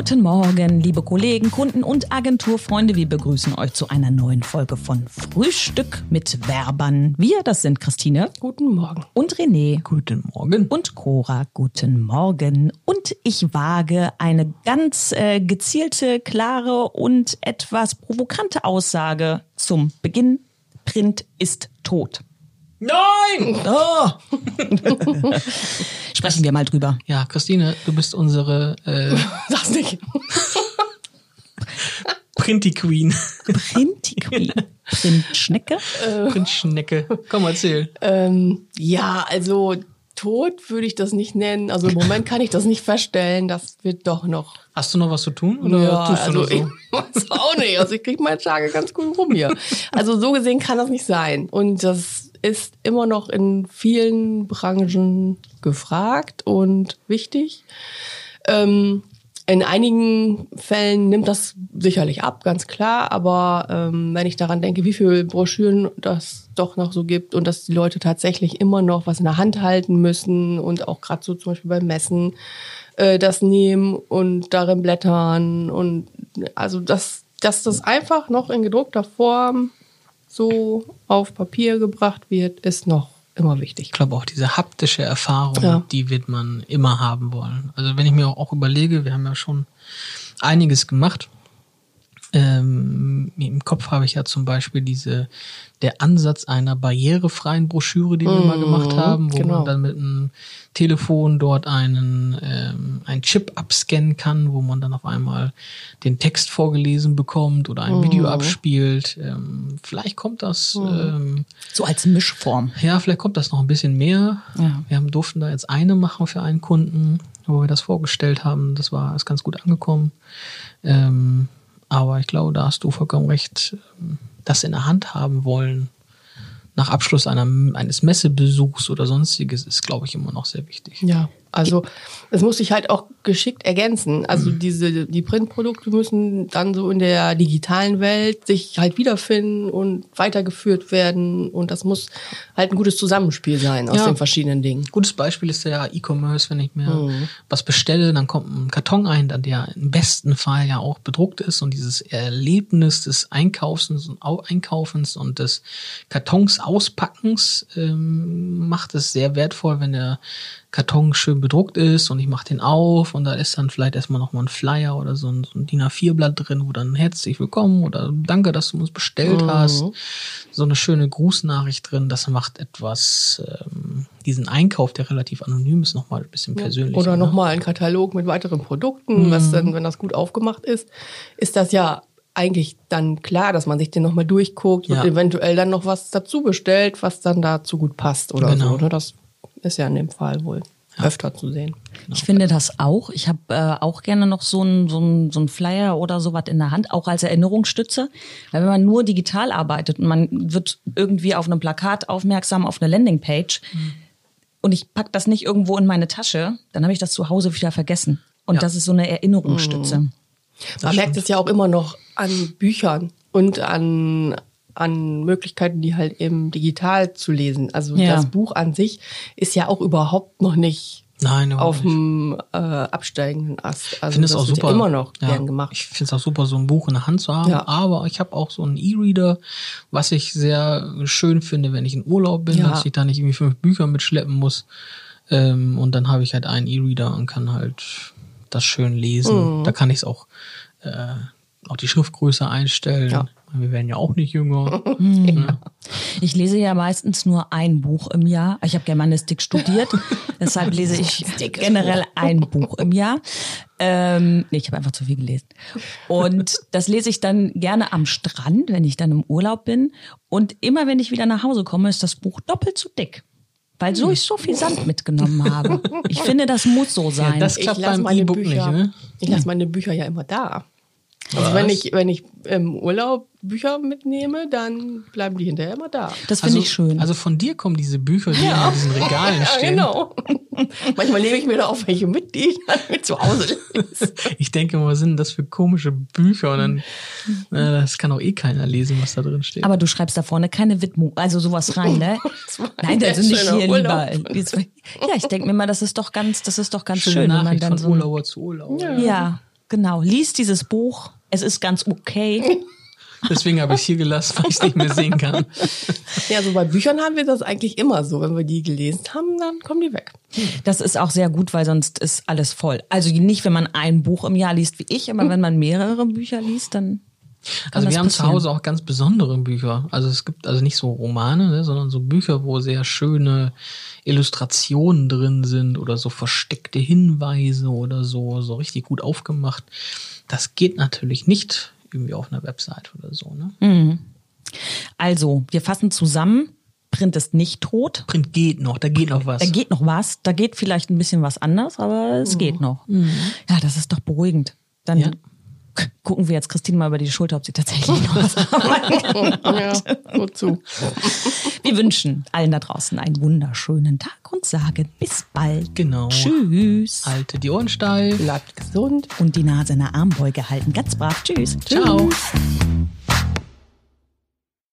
Guten Morgen, liebe Kollegen, Kunden und Agenturfreunde. Wir begrüßen euch zu einer neuen Folge von Frühstück mit Werbern. Wir, das sind Christine. Guten Morgen. Und René. Guten Morgen. Und Cora. Guten Morgen. Und ich wage eine ganz äh, gezielte, klare und etwas provokante Aussage zum Beginn. Print ist tot. Nein! Oh. Sprechen wir mal drüber. Ja, Christine, du bist unsere äh, Sag's nicht. Printy Queen. Printy Queen. Printschnecke? Printschnecke. Komm, erzähl. Ähm, ja, also tot würde ich das nicht nennen. Also im Moment kann ich das nicht feststellen. Das wird doch noch. Hast du noch was zu tun? Oder ja, tust du also nur so? ich weiß auch nicht. Also ich kriege meine Tage ganz gut rum hier. Also so gesehen kann das nicht sein. Und das ist immer noch in vielen Branchen gefragt und wichtig. Ähm, in einigen Fällen nimmt das sicherlich ab, ganz klar. Aber ähm, wenn ich daran denke, wie viele Broschüren das doch noch so gibt und dass die Leute tatsächlich immer noch was in der Hand halten müssen und auch gerade so zum Beispiel beim Messen äh, das nehmen und darin blättern und also dass, dass das einfach noch in gedruckter Form so auf Papier gebracht wird, ist noch immer wichtig. Ich glaube auch diese haptische Erfahrung, Ja. die wird man immer haben wollen. Also wenn ich mir auch überlege, wir haben ja schon einiges gemacht. Ähm, Im Kopf habe ich ja zum Beispiel diese, der Ansatz einer barrierefreien Broschüre, die wir mal gemacht haben, wo genau. man dann mit einem Telefon dort einen, ähm, einen Chip abscannen kann, wo man dann auf einmal den Text vorgelesen bekommt oder ein Video abspielt. Ähm, vielleicht kommt das ähm, So als Mischform. ja, vielleicht kommt das noch ein bisschen mehr. Ja. Wir haben, durften da jetzt eine machen für einen Kunden, wo wir das vorgestellt haben. Das war ist ganz gut angekommen. Ähm, aber ich glaube, da hast du vollkommen recht. ähm, Das in der Hand haben wollen nach Abschluss einer, eines Messebesuchs oder sonstiges ist, glaube ich, immer noch sehr wichtig. Ja, also es muss sich halt auch geschickt ergänzen. Also diese die Printprodukte müssen dann so in der digitalen Welt sich halt wiederfinden und weitergeführt werden und das muss halt ein gutes Zusammenspiel sein aus Ja. den verschiedenen Dingen. Gutes Beispiel ist ja E-Commerce, wenn ich mir was bestelle, dann kommt ein Karton ein, dann der im besten Fall ja auch bedruckt ist und dieses Erlebnis des Einkaufens und Au- Einkaufens und des Kartons auspackens ähm, macht es sehr wertvoll, wenn der Karton schön bedruckt ist und ich mache den auf und da ist dann vielleicht erstmal nochmal ein Flyer oder so ein, so ein DIN A4-Blatt drin, wo dann herzlich willkommen oder danke, dass du uns bestellt hast. So eine schöne Grußnachricht drin, das macht etwas, ähm, diesen Einkauf, der relativ anonym ist, nochmal ein bisschen persönlicher. Oder ne? nochmal ein Katalog mit weiteren Produkten, was dann, wenn das gut aufgemacht ist, ist das ja eigentlich dann klar, dass man sich den nochmal durchguckt Ja. und eventuell dann noch was dazu bestellt, was dann dazu gut passt oder Genau. so. Ne? Das ist ja in dem Fall wohl öfter zu sehen. Ich finde das auch. Ich habe äh, auch gerne noch so ein, so, so ein Flyer oder sowas in der Hand, auch als Erinnerungsstütze. Weil wenn man nur digital arbeitet und man wird irgendwie auf einem Plakat aufmerksam, auf eine Landingpage und ich pack das nicht irgendwo in meine Tasche, dann habe ich das zu Hause wieder vergessen. Und Ja. das ist so eine Erinnerungsstütze. Man merkt es ja auch immer noch an Büchern und an, an Möglichkeiten, die halt eben digital zu lesen. Also Ja. das Buch an sich ist ja auch überhaupt noch nicht Nein, auf dem äh, absteigenden Ast. Also Ich finde es auch super. immer noch ja, gern gemacht. Ich finde es auch super, so ein Buch in der Hand zu haben. Ja. Aber ich habe auch so einen E-Reader, was ich sehr schön finde, wenn ich in Urlaub bin, Ja. dass ich da nicht irgendwie fünf Bücher mitschleppen muss. Ähm, und dann habe ich halt einen E-Reader und kann halt das schön lesen. Mhm. Da kann ich es auch, äh, auch die Schriftgröße einstellen. Ja. Wir werden ja auch nicht jünger. Ich lese ja meistens nur ein Buch im Jahr. Ich habe Germanistik studiert, deshalb lese ich generell ein Buch im Jahr. Ähm, nee, ich habe einfach zu viel gelesen. Und das lese ich dann gerne am Strand, wenn ich dann im Urlaub bin. Und immer wenn ich wieder nach Hause komme, ist das Buch doppelt so dick. Weil so ich so viel Sand mitgenommen habe. Ich finde, das muss so sein. das- Ich klappt lasse beim meine E-Book Bücher, nicht, ne? ich lasse meine Bücher ja immer da. Also wenn ich, wenn ich im Urlaub Bücher mitnehme, dann bleiben die hinterher immer da. das finde Also, ich schön. also von dir kommen diese Bücher, die in diesen Regalen Ja, stehen. genau. Manchmal nehme ich mir da auch welche mit, die ich dann mit zu Hause lese. Ich denke mal, was sind denn das für komische Bücher? Und dann, äh, das kann auch eh keiner lesen, was da drin steht. Aber du schreibst da vorne keine Widmung, also sowas rein, ne? Nein, ein das sind sehr nicht hier Urlaub. lieber. Ja, ich denke mir mal, das ist doch ganz, das ist doch ganz Schöne schön, wenn man Nachricht dann von so. Urlauber zu Urlauber. Ja, Genau, liest dieses Buch. Es ist ganz okay. Deswegen habe ich es hier gelassen, weil ich es nicht mehr sehen kann. Ja, so bei Büchern haben wir das eigentlich immer so. Wenn wir die gelesen haben, dann kommen die weg. Das ist auch sehr gut, weil sonst ist alles voll. Also nicht, wenn man ein Buch im Jahr liest wie ich, aber wenn man mehrere Bücher liest, dann. Kann Also das wir haben zu passieren. Hause auch ganz besondere Bücher. Also es gibt also nicht so Romane, ne, sondern so Bücher, wo sehr schöne Illustrationen drin sind oder so versteckte Hinweise oder so, so richtig gut aufgemacht. Das geht natürlich nicht irgendwie auf einer Website oder so. Ne? Also, wir fassen zusammen. Print ist nicht tot. Print geht noch, da geht noch was. Da geht noch was. Da geht vielleicht ein bisschen was anders, aber es geht noch. Ja, das ist doch beruhigend. Dann Ja. Gucken wir jetzt Christine mal über die Schulter, ob sie tatsächlich noch was kann. Ja, wozu? Wir wünschen allen da draußen einen wunderschönen Tag und sagen bis bald. Genau. Tschüss. Halte die Ohren steif. Bleibt gesund. Und die Nase in der Armbeuge halten. Ganz brav. Tschüss. Ciao. Tschüss.